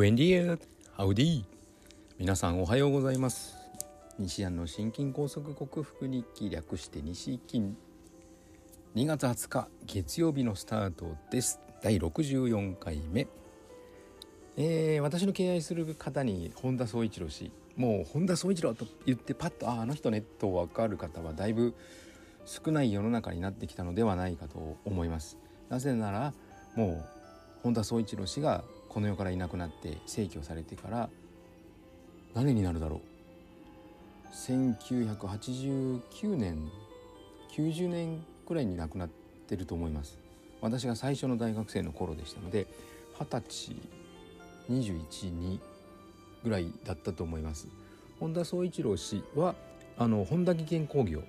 ブエンディエハウディ皆さんおはようございます。西安の心筋梗塞克服日記略して西筋2月20日月曜日のスタートです。第64回目。えー、私の敬愛する方に本田宗一郎氏。もう本田宗一郎と言ってパッとああの人ねと分かる方はだいぶ少ない世の中になってきたのではないかと思います。なぜならもう本田宗一郎氏がこの世からいなくなって逝去されてから何になるだろう？1989年90年くらいに亡くなってると思います。私が最初の大学生の頃でしたので二十歳212ぐらいだったと思います。本田宗一郎氏はあの本田技研工業。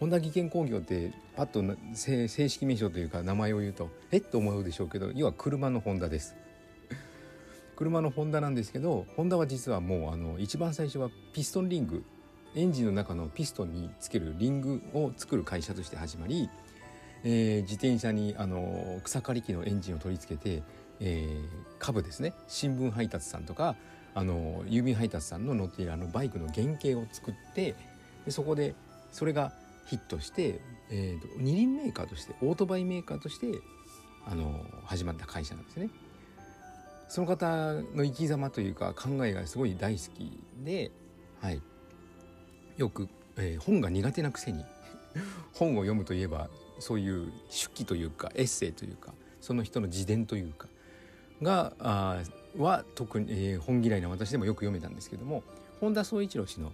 本田技研工業ってパッと正式名称というか名前を言うとえっと思うでしょうけど要は車のホンダです。車のホンダなんですけどホンダは実はもうあの一番最初はピストンリングエンジンの中のピストンにつけるリングを作る会社として始まり、えー、自転車にあの草刈り機のエンジンを取り付けて、えー、株ですね新聞配達さんとかあの郵便配達さんの乗っているあのバイクの原型を作ってでそこでそれがヒットして、えーと、二輪メーカーとしてオートバイメーカーとしてあの始まった会社なんですね。その方の生き様というか考えがすごい大好きで、はい、よく、えー、本が苦手なくせに 本を読むといえばそういう手記というかエッセイというかその人の自伝というかがあは特に、えー、本嫌いな私でもよく読めたんですけども本田宗一郎氏の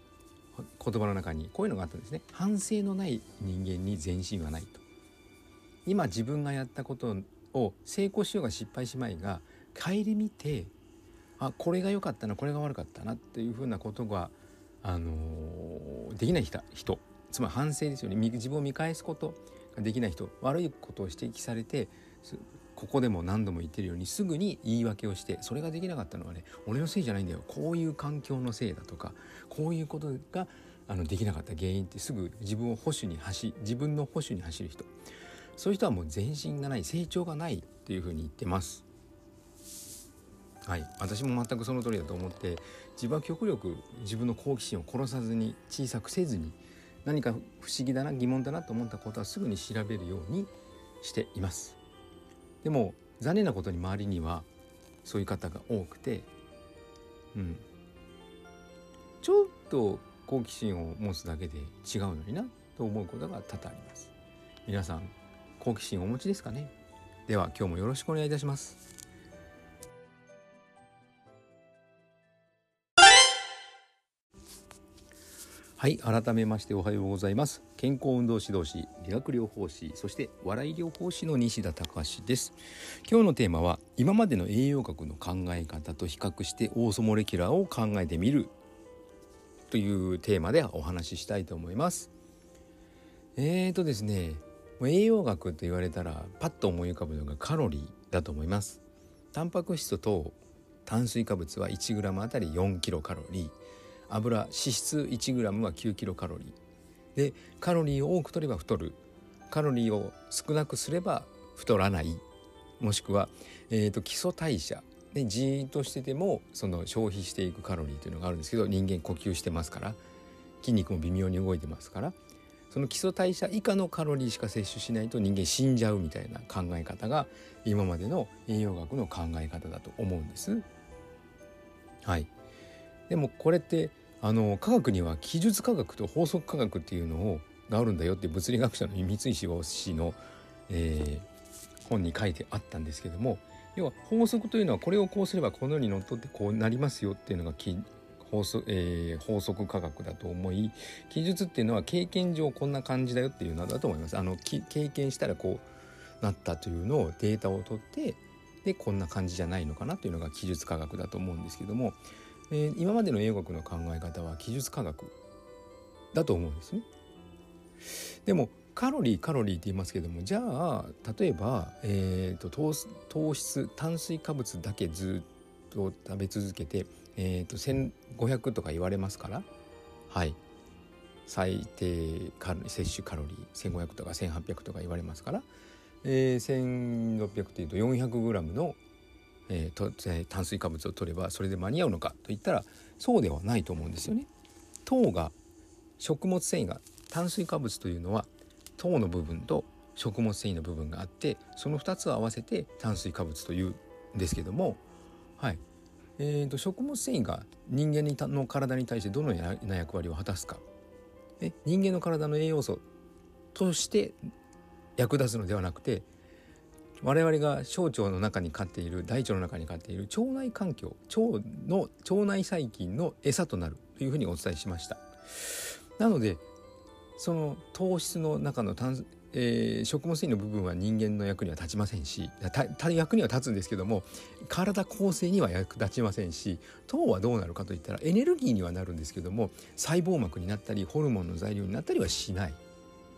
言葉の中にこういうのがあったんですね。反省のない人間に前進はないと。今自分がやったことを成功しようが失敗しまいが顧みてあこれが良かったなこれが悪かったなっていうふうなことが、あのー、できない人つまり反省ですよね。自分を見返すことができない人。悪いことを指摘されてここでも何度も言ってるようにすぐに言い訳をしてそれができなかったのはね俺のせいじゃないんだよ。こういう環境のせいだとかこういうことがあのできなかった原因ってすぐ自分を保守に走自分の保守に走る人。そういう人はもう前進がない成長がないっていうふうに言ってます。はい、私も全くその通りだと思って自分は極力自分の好奇心を殺さずに小さくせずに何か不思議だな疑問だなと思ったことはすぐに調べるようにしています。でも残念なことに周りにはそういう方が多くてうん。ちょっと好奇心を持つだけで違うのになと思うことが多々あります。皆さん好奇心をお持ちですかね？では今日もよろしくお願いいたします。はい改めましておはようございます。健康運動指導士理学療法士そして笑い療法士の西田隆です。今日のテーマは今までの栄養学の考え方と比較してオーソモレキュラーを考えてみる。というテーマでお話ししたいと思います。えーとですね栄養学と言われたらパッと思い浮かぶのがカロリーだと思います。タンパク質と炭水化物は 1g あたり4キロカロリー。油脂質 1g は9キロカロリー。でカロリーを多く取れば太る。カロリーを少なくすれば太らない。もしくは、えーと、基礎代謝。でじーっとしててもその消費していくカロリーというのがあるんですけど人間呼吸してますから。筋肉も微妙に動いてますから。その基礎代謝以下のカロリーしか摂取しないと人間死んじゃうみたいな考え方が今までの栄養学の考え方だと思うんです。はい、でもこれってあの科学には記述科学と法則科学っていうのをがあるんだよって物理学者の三石氏の、えー、本に書いてあったんですけども要は法則というのはこれをこうすればこのようにのっとってこうなりますよっていうのが法則,、えー、法則科学だと思い記述っていうのは経験上こんな感じだよっていうのだと思います。あの経験したらこうなったというのをデータを取ってでこんな感じじゃないのかなっていうのが記述科学だと思うんですけどもえー、今までの英学の考え方は記述科学だと思うんですね。でもカロリーカロリーって言いますけどもじゃあ例えば、えーと、糖質炭水化物だけずっと食べ続けて、えーと、1,500とか言われますから。はい。最低カ摂取カロリー1,500とか1,800とか言われますから、えー、1,600っていうと 400g のえーとえー炭水化物を取ればそれで間に合うのかといったらそうではないと思うんですよね。糖が食物繊維が炭水化物というのは糖の部分と食物繊維の部分があってその2つを合わせて炭水化物というんですけども、はいえーと、食物繊維が人間にの体に対してどのような役割を果たすかえ人間の体の栄養素として役立つのではなくて我々が小腸の中に飼っている大腸の中に飼っている腸内環境腸の腸内細菌の餌となるというふうにお伝えしました。なのでその糖質の中の炭、えー、食物繊維の部分は人間の役には立ちませんし役には立つんですけども体構成には役立ちませんし糖はどうなるかといったらエネルギーにはなるんですけども細胞膜になったりホルモンの材料になったりはしない。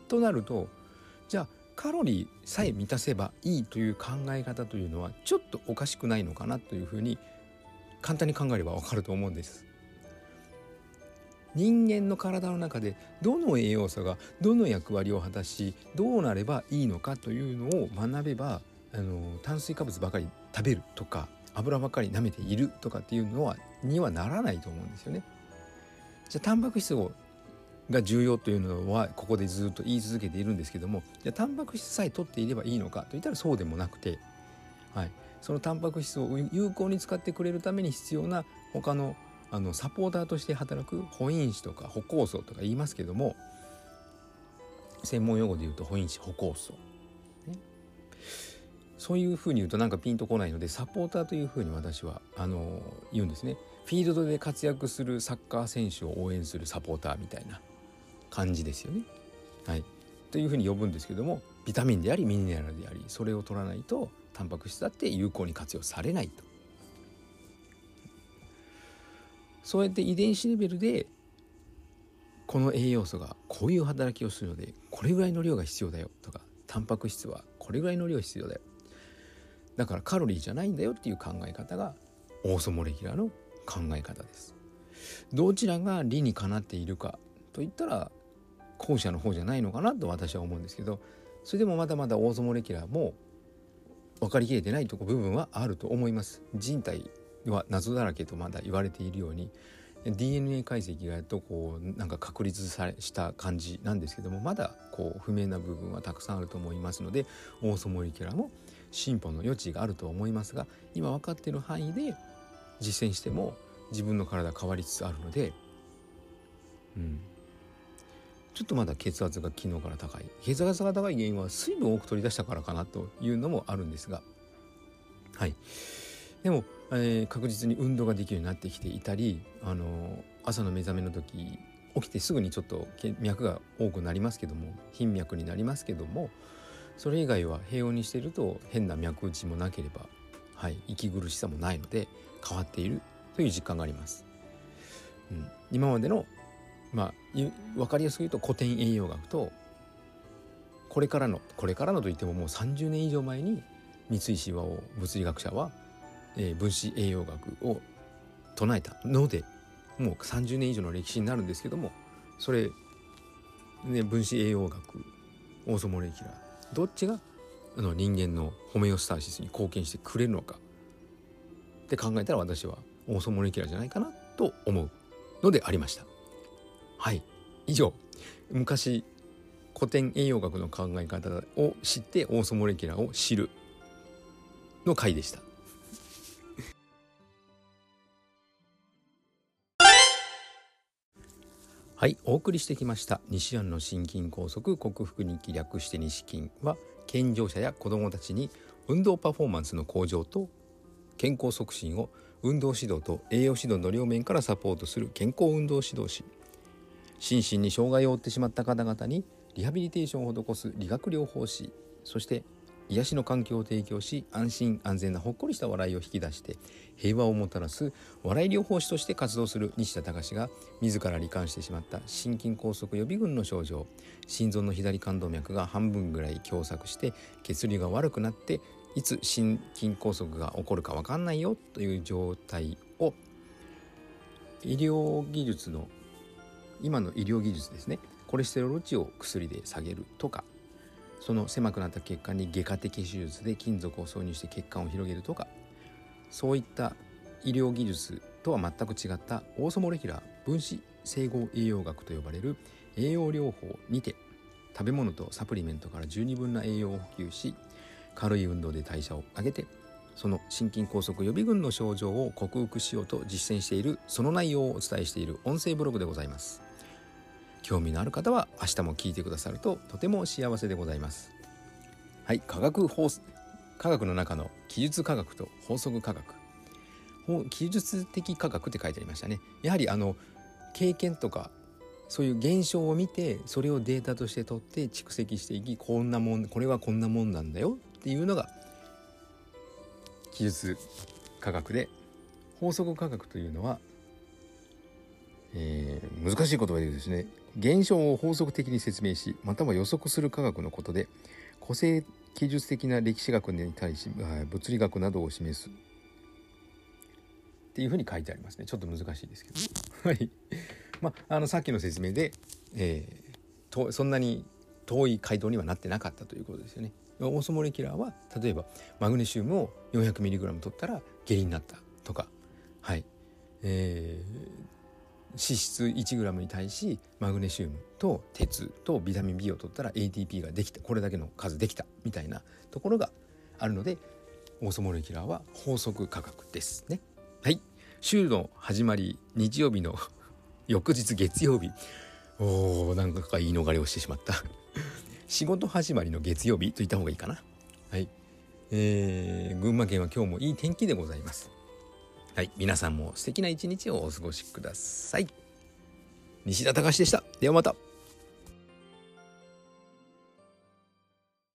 となるとじゃあカロリーさえ満たせばいいという考え方というのはちょっとおかしくないのかなというふうに簡単に考えればわかると思うんです。人間の体の中でどの栄養素がどの役割を果たしどうなればいいのかというのを学べばあの炭水化物ばかり食べるとか油ばかり舐めているとかっていうのはにはならないと思うんですよね。じゃあタンパク質をが重要というのはここでずっと言い続けているんですけどもじゃあタンパク質さえ取っていればいいのかといったらそうでもなくて、はい、そのタンパク質を有効に使ってくれるために必要な他のあのサポーターとして働く保因子とか歩行素とか言いますけども専門用語で言うと保因子歩行素、ね、そういうふうに言うとなんかピンとこないのでサポーターというふうに私はあの言うんですね。フィールドで活躍するサッカー選手を応援するサポーターみたいな。感じですよね。はい、というふうに呼ぶんですけどもビタミンでありミネラルでありそれを取らないとタンパク質だって有効に活用されないと。そうやって遺伝子レベルでこの栄養素がこういう働きをするのでこれぐらいの量が必要だよとかタンパク質はこれぐらいの量必要だよ。だからカロリーじゃないんだよっていう考え方がオーソモレキュラーの考え方です。どちらが理にかなっているかといったら後者の方じゃないのかなと私は思うんですけどそれでもまだまだオーソモレキュラーも分かりきれてないとこ部分はあると思います。人体は謎だらけとまだ言われているように DNA 解析がやっとこうなんか確立されした感じなんですけどもまだこう不明な部分はたくさんあると思いますのでオーソモリキュラも進歩の余地があると思いますが今分かっている範囲で実践しても自分の体変わりつつあるので、うん、ちょっとまだ血圧が昨日から高い。血圧が高い原因は水分を多く取り出したからかなというのもあるんですが。はい。でもえー、確実に運動ができるようになってきていたり、あの朝の目覚めの時起きてすぐにちょっと脈が多くなりますけども頻脈になりますけどもそれ以外は平穏にしていると変な脈打ちもなければ、はい、息苦しさもないので変わっているという実感があります。うん、今までの、まあ、分かりやすく言うと古典栄養学とこれからのこれからのといってももう30年以上前に三井志和夫物理学者はえー、分子栄養学を唱えたのでもう30年以上の歴史になるんですけどもそれ、ね、分子栄養学オーソモレキュラーどっちがあの人間のホメオスターシスに貢献してくれるのかって考えたら私はオーソモレキュラーじゃないかなと思うのでありました。はい。以上昔古典栄養学の考え方を知ってオーソモレキュラーを知るの回でした。はいお送りしてきました。西安の心筋梗塞克服日記略して西筋は健常者や子どもたちに運動パフォーマンスの向上と健康促進を運動指導と栄養指導の両面からサポートする健康運動指導士。心身に障害を負ってしまった方々にリハビリテーションを施す理学療法士そして癒しの環境を提供し安心安全なほっこりした笑いを引き出して平和をもたらす笑い療法士として活動する西田隆が自ら罹患してしまった心筋梗塞予備軍の症状心臓の左冠動脈が半分ぐらい狭窄して血流が悪くなっていつ心筋梗塞が起こるか分かんないよという状態を医療技術の今の医療技術ですね。コレステロール値を薬で下げるとかその狭くなった血管に外科的手術で金属を挿入して血管を広げるとかそういった医療技術とは全く違ったオーソモレキュラー分子整合栄養学と呼ばれる栄養療法にて食べ物とサプリメントから十二分な栄養を補給し軽い運動で代謝を上げてその心筋梗塞予備軍の症状を克服しようと実践しているその内容をお伝えしている音声ブログでございます。興味のある方は明日も聞いてくださるととても幸せでございます。はい科学法科学の中の記述科学と法則科学。記述的科学って書いてありましたね。やはりあの経験とかそういう現象を見てそれをデータとして取って蓄積していきこんなもんこれはこんなもんなんだよっていうのが記述科学で法則科学というのは、難しい言葉で言うですね現象を法則的に説明しまたは予測する科学のことで個性記述的な歴史学に対し物理学などを示すっていうふうに書いてありますね。ちょっと難しいですけど。はい。まああのさっきの説明で、えー、とそんなに遠い回答にはなってなかったということですよね。オーソモレキュラーは例えばマグネシウムを 400mg 取ったら下痢になったとか。はい。えー、質 1g に対しマグネシウムと鉄とビタミン B を取ったら ATP ができたこれだけの数できたみたいなところがあるのでオーソモレキュラーは法則価格ですね。はい。週の始まり日曜日の翌日月曜日。おーなんか言い逃れをしてしまった。仕事始まりの月曜日と言った方がいいかな。はい。えー、群馬県は今日もいい天気でございます。はい。皆さんも素敵な一日をお過ごしください。西田隆でした。ではまた。